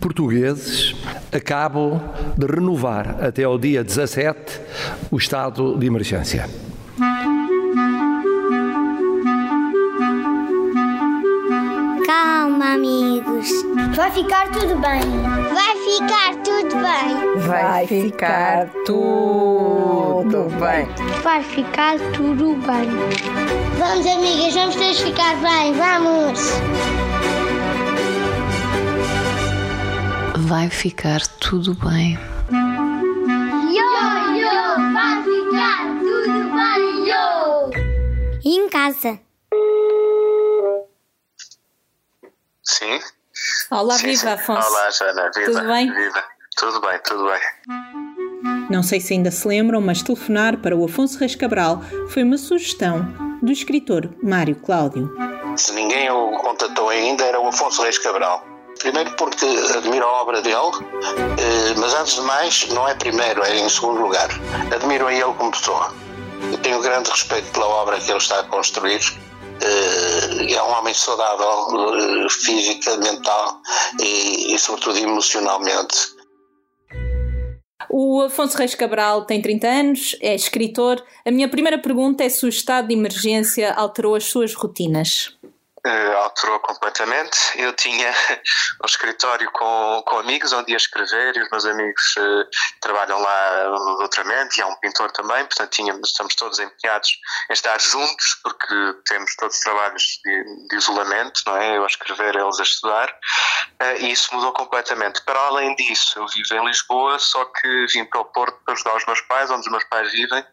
portugueses acabam de renovar até ao dia 17 o estado de emergência. Calma, amigos. Vai ficar tudo bem. Vai ficar tudo bem. Vai ficar tudo bem. Vai ficar tudo bem. Vamos, amigas, vamos todos ficar bem. Vamos. Vai ficar tudo bem. Yo, yo, vai ficar tudo bem, yo. E em casa? Sim. Olá, sim, viva. Afonso. Olá, Jana. Viva. Tudo bem? Viva. Tudo bem, tudo bem. Não sei se ainda se lembram, mas telefonar para o Afonso Reis Cabral foi uma sugestão do escritor Mário Cláudio. Se ninguém o contatou ainda, era o Afonso Reis Cabral. Primeiro porque admiro a obra dele, eh, mas antes de mais, não é primeiro, é em segundo lugar. Admiro a ele como pessoa. Eu tenho grande respeito pela obra que ele está a construir. Eh, É um homem saudável, eh, física, mental e, e sobretudo, emocionalmente. O Afonso Reis Cabral tem 30 anos, é escritor. A minha primeira pergunta é se o estado de emergência alterou as suas rotinas. Eh, alterou completamente. Eu tinha um escritório com, com amigos onde ia escrever e os meus amigos eh, trabalham lá outramente e há um pintor também, portanto tínhamos, estamos todos empenhados em estar juntos porque temos todos trabalhos de, de isolamento, não é? Eu a escrever, eles a estudar eh, e isso mudou completamente. Para além disso, eu vivo em Lisboa, só que vim para o Porto para ajudar os meus pais, onde os meus pais vivem.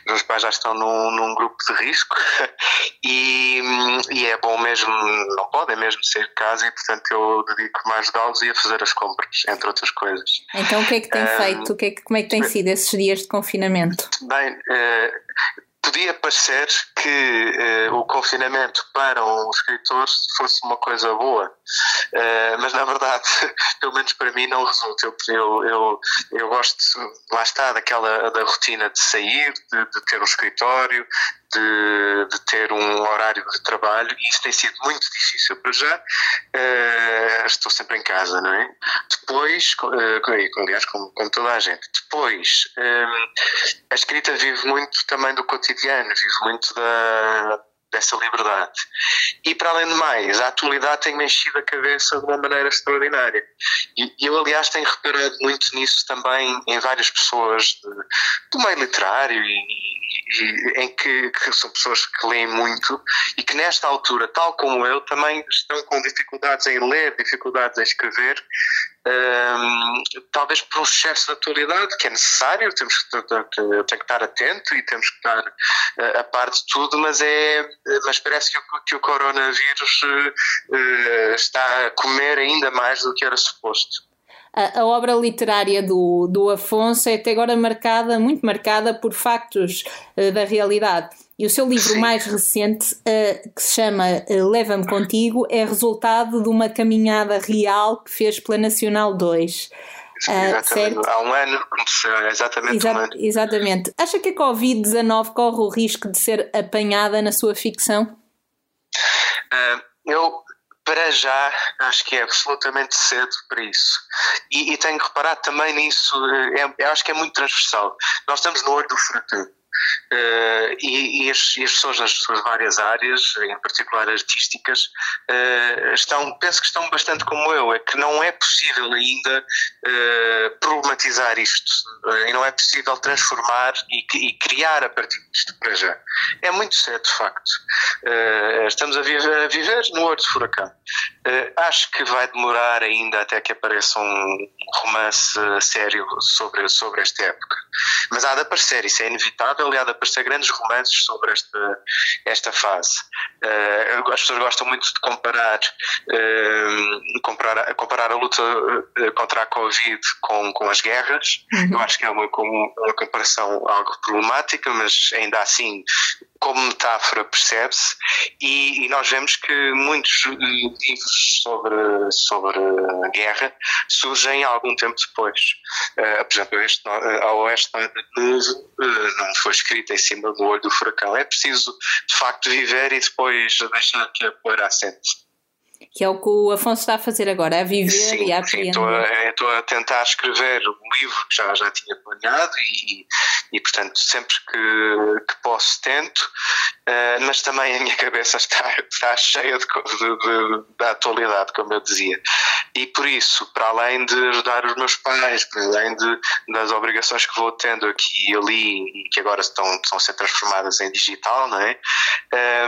Os meus pais já estão num, num grupo de risco e, e é bom mesmo, não podem mesmo sair de casa e, portanto, eu dedico-me a ajudá-los e a fazer as compras, entre outras coisas. Então, o que é que tem feito? O que é que, como é que tem sido esses dias de confinamento? Bem, eh, podia parecer que eh, o confinamento para um escritor fosse uma coisa boa, Eh, mas na verdade, pelo menos para mim, não resulta. Eu, eu, eu, eu gosto, lá está, daquela da rotina de sair, de, de ter um escritório, de, de ter um horário de trabalho e isso tem sido muito difícil. Para já, eh, estou sempre em casa, não é? Depois, co- aliás, como, como toda a gente, depois eh, a escrita vive muito também do cotidiano, vive muito da, dessa liberdade. E para além de mais, a atualidade tem-me enchido a cabeça de uma maneira extraordinária. E eu, aliás, tenho reparado muito nisso também em várias pessoas do meio literário e, e- em que, que são pessoas que leem muito e que nesta altura, tal como eu, também estão com dificuldades em ler, dificuldades em escrever, hum, talvez por um excesso de atualidade que é necessário, temos que, tenho que estar atento e temos que estar eh, a par de tudo, mas, é, mas parece que o, que o coronavírus eh, eh, está a comer ainda mais do que era suposto. A, a obra literária do, do Afonso é até agora marcada, muito marcada por factos eh, da realidade. E o seu livro mais recente, eh, que se chama eh, Leva-me Contigo, é resultado de uma caminhada real que fez pela Nacional 2. Ah, exatamente. certo? Há um ano começou, exatamente Exa- um ano. exatamente. Acha que a Covid-19 corre o risco de ser apanhada na sua ficção? Ah, eu, para já, acho que é absolutamente cedo para isso. E, e tenho reparado também nisso, eh, é, acho que é muito transversal. Nós estamos no olho do furacão. Eh, e, e as, e as pessoas nas suas várias áreas, em particular artísticas, eh, estão, penso que estão bastante como eu, é que não é possível ainda eh, problematizar isto e não é possível transformar e, e criar a partir disto para já. É muito cedo, de facto. Estamos a viver, a viver no olho do furacão. Acho que vai demorar ainda até que apareça um romance sério sobre, sobre esta época. Mas há de aparecer, isso é inevitável, de aparecer grandes romances sobre esta, esta fase. Eh, as pessoas gostam muito de comparar, eh, comparar, comparar a luta eh, contra a Covid com, com as guerras. Eu acho que é uma, uma comparação algo problemática, mas ainda assim, como metáfora, percebe-se. E, e nós vemos que muitos eh, livros sobre, sobre a guerra surgem algum tempo depois. Eh, por exemplo, este, eh, A Oeste é não foi escrito em cima do olho do furacão. É preciso, de facto, viver e depois deixar que a poeira assente. Que é o que o Afonso está a fazer agora, a viver sim, e a sim, aprender. estou a, estou a tentar escrever um livro que já, já tinha planeado e, e portanto, sempre que, que posso tento, uh, mas também a minha cabeça está, está cheia de, de, de, da atualidade, como eu dizia. E por isso, para além de ajudar os meus pais, para além de, das obrigações que vou tendo aqui e ali e que agora estão, estão a ser transformadas em digital, não é?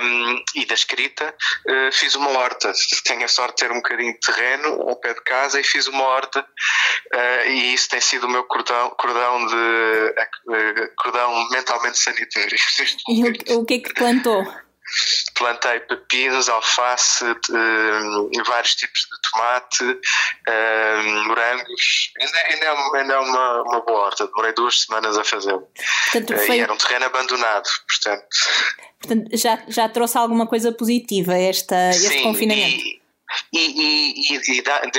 Um, e da escrita, uh, fiz uma horta. Tenho a sorte de ter um bocadinho de terreno ao pé de casa e fiz uma horta uh, e isso tem sido o meu cordão, cordão, de, uh, cordão mentalmente sanitário. E o, o que é que plantou? Plantei pepinos, alface, uh, vários tipos de tomate, uh, morangos. Ainda, ainda, é, ainda é uma, uma boa horta, demorei duas semanas a fazê-lo. Uh, foi... E era um terreno abandonado, portanto. Portanto, já, já trouxe alguma coisa positiva esta, este Sim, confinamento? E e, e, e, dá-me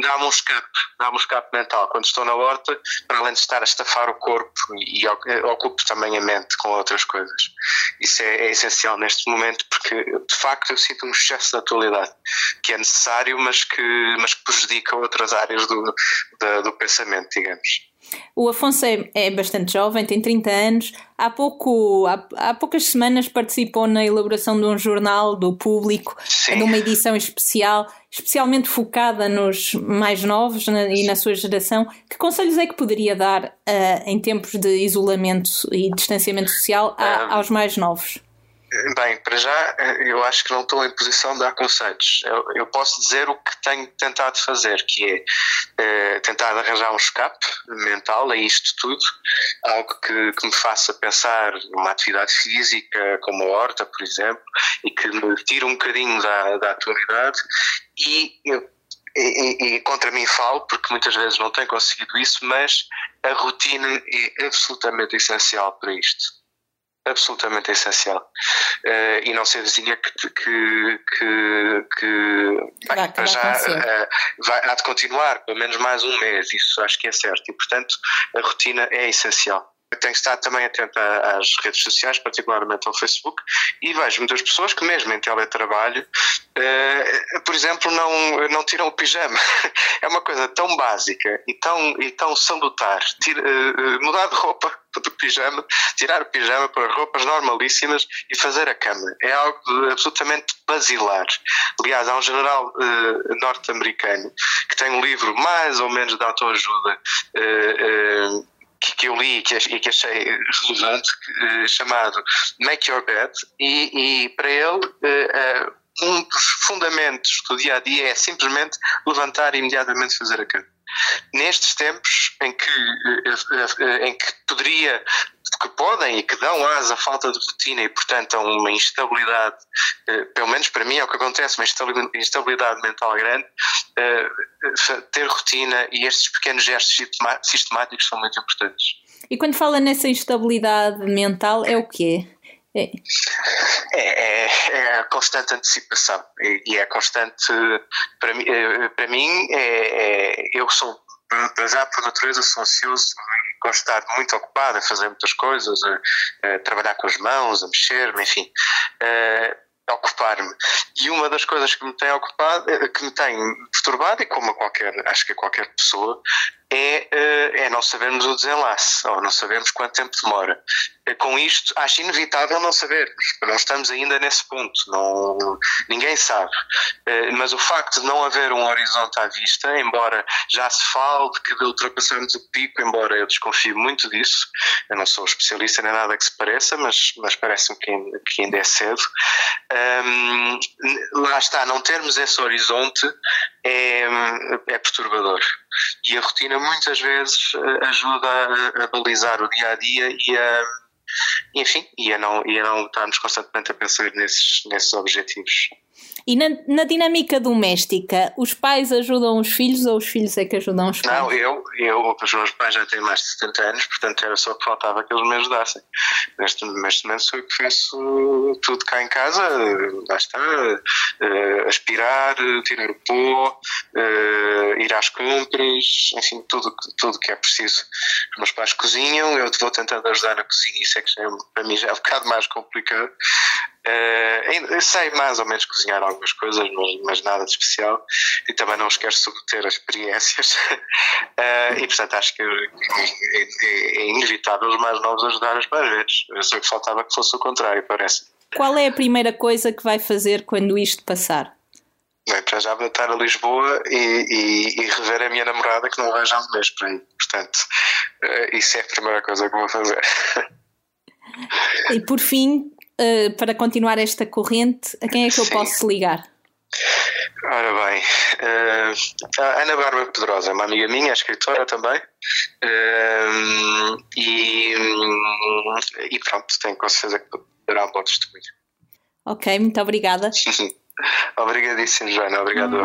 dá um escape, dá-me um escape mental. Quando estou na horta, para além de estar a estafar o corpo e, e ocupo também a mente com outras coisas. Isso é, é, essencial neste momento porque, de facto, eu sinto um excesso de atualidade que é necessário, mas que, mas que prejudica outras áreas do, do pensamento, digamos. O Afonso é, é, bastante jovem, tem 30 anos. Há, pouco, há, há, poucas semanas participou na elaboração de um jornal do público, Sim. de uma edição especial, especialmente focada nos mais novos na, e na sua geração. Que conselhos é que poderia dar uh, em tempos de isolamento e distanciamento social a, aos mais novos? Bem, para já eu acho que não estou em posição de dar conselhos. Eu, eu posso dizer o que tenho tentado fazer, que é eh, tentar arranjar um escape mental a isto tudo, algo que, que, me faça pensar numa atividade física, como a horta, por exemplo, e que me tire um bocadinho da, da atualidade. E e, e, contra mim falo, porque muitas vezes não tenho conseguido isso, mas a rotina é absolutamente essencial para isto absolutamente essencial. Uh, e não ser vizinha que, que, que, que vai, para já uh, vai, há de continuar pelo menos mais um mês, isso acho que é certo. E portanto a rotina é essencial. Eu tenho estado também atento às redes sociais, particularmente ao Facebook, e vejo muitas pessoas que, mesmo em teletrabalho, uh, por exemplo, não, não tiram o pijama. É uma coisa tão básica e tão, e tão salutar. Tira, mudar de roupa do pijama, tirar o pijama para roupas normalíssimas e fazer a cama. É algo absolutamente basilar. Aliás, há um general uh, norte-americano que tem um livro mais ou menos de autoajuda. Uh, uh, que, eu li e que, que achei relevante, chamado Make Your Bed, e, e para ele um dos fundamentos do dia a dia é simplesmente levantar e imediatamente fazer a cama nestes tempos em que, eh, eh, em que poderia, que podem e que dão asa à falta de rotina e, portanto, a uma instabilidade, eh, pelo menos para mim é o que acontece, uma instabilidade mental grande, ter rotina e estes pequenos gestos sistemáticos são muito importantes. E quando fala nessa instabilidade mental, é o quê? É. É, é, é, a constante antecipação e, é constante para mim, eh, para mim é, é, eu sou já por natureza sou ansioso e gosto de estar muito ocupado a fazer muitas coisas, a, a trabalhar com as mãos, a mexer-me, enfim. Uh, ocupar-me. E uma das coisas que me tem ocupado, eh, que me tem perturbado, e como a qualquer, acho que a qualquer pessoa, é, eh, é não sabermos o desenlace, ou não sabermos quanto tempo demora. Eh, com isto, acho inevitável não sabermos, não estamos ainda nesse ponto, não, ninguém sabe. Mas o facto de não haver um horizonte à vista, embora já se fale de que ultrapassamos o pico, embora eu desconfio muito disso, eu não sou especialista nem nada que se pareça, mas, mas parece-me que, que ainda é cedo um, lá está, não termos esse horizonte é, é perturbador. E a rotina muitas vezes eh, ajuda a, a balizar o dia a dia e a, enfim, e a não, e a não estarmos constantemente a pensar nesses, nesses objetivos. E na, na, dinâmica doméstica, os pais ajudam os filhos ou os filhos é que ajudam os pais? Não, eu, eu os meus pais já têm mais de 70 anos, portanto era só que faltava que eles me ajudassem. Neste, neste momento sou eu que faço tudo cá em casa, lá está, uh, aspirar, tirar o pó, uh, ir às compras, enfim, tudo tudo que é preciso. Os meus pais cozinham, eu vou tentando ajudar na cozinha, isso é que já, é para mim já é um bocado mais complicado. Uh, sei mais ou menos cozinhar algumas coisas, mas, mas, nada de especial. E também não os quero submeter a experiências. Uh, e portanto acho que é, é, inevitável os mais novos ajudar as mais velhos. Só que faltava que fosse o contrário, parece. Qual é a primeira coisa que vai fazer quando isto passar? Bem, para já voltar a Lisboa e, e, e, rever a minha namorada que não vejo há um mês por aí. Portanto, uh, isso é a primeira coisa que vou fazer. E por fim, uh, para continuar esta corrente, a quem é que Sim. eu posso ligar? Ora bem, uh, a Ana Bárbara Pedrosa, uma amiga minha, é escritora também, uh, e, e, pronto, tenho com certeza que dará um bom testemunho. Ok, muito obrigada. Obrigadíssimo, Joana, obrigado.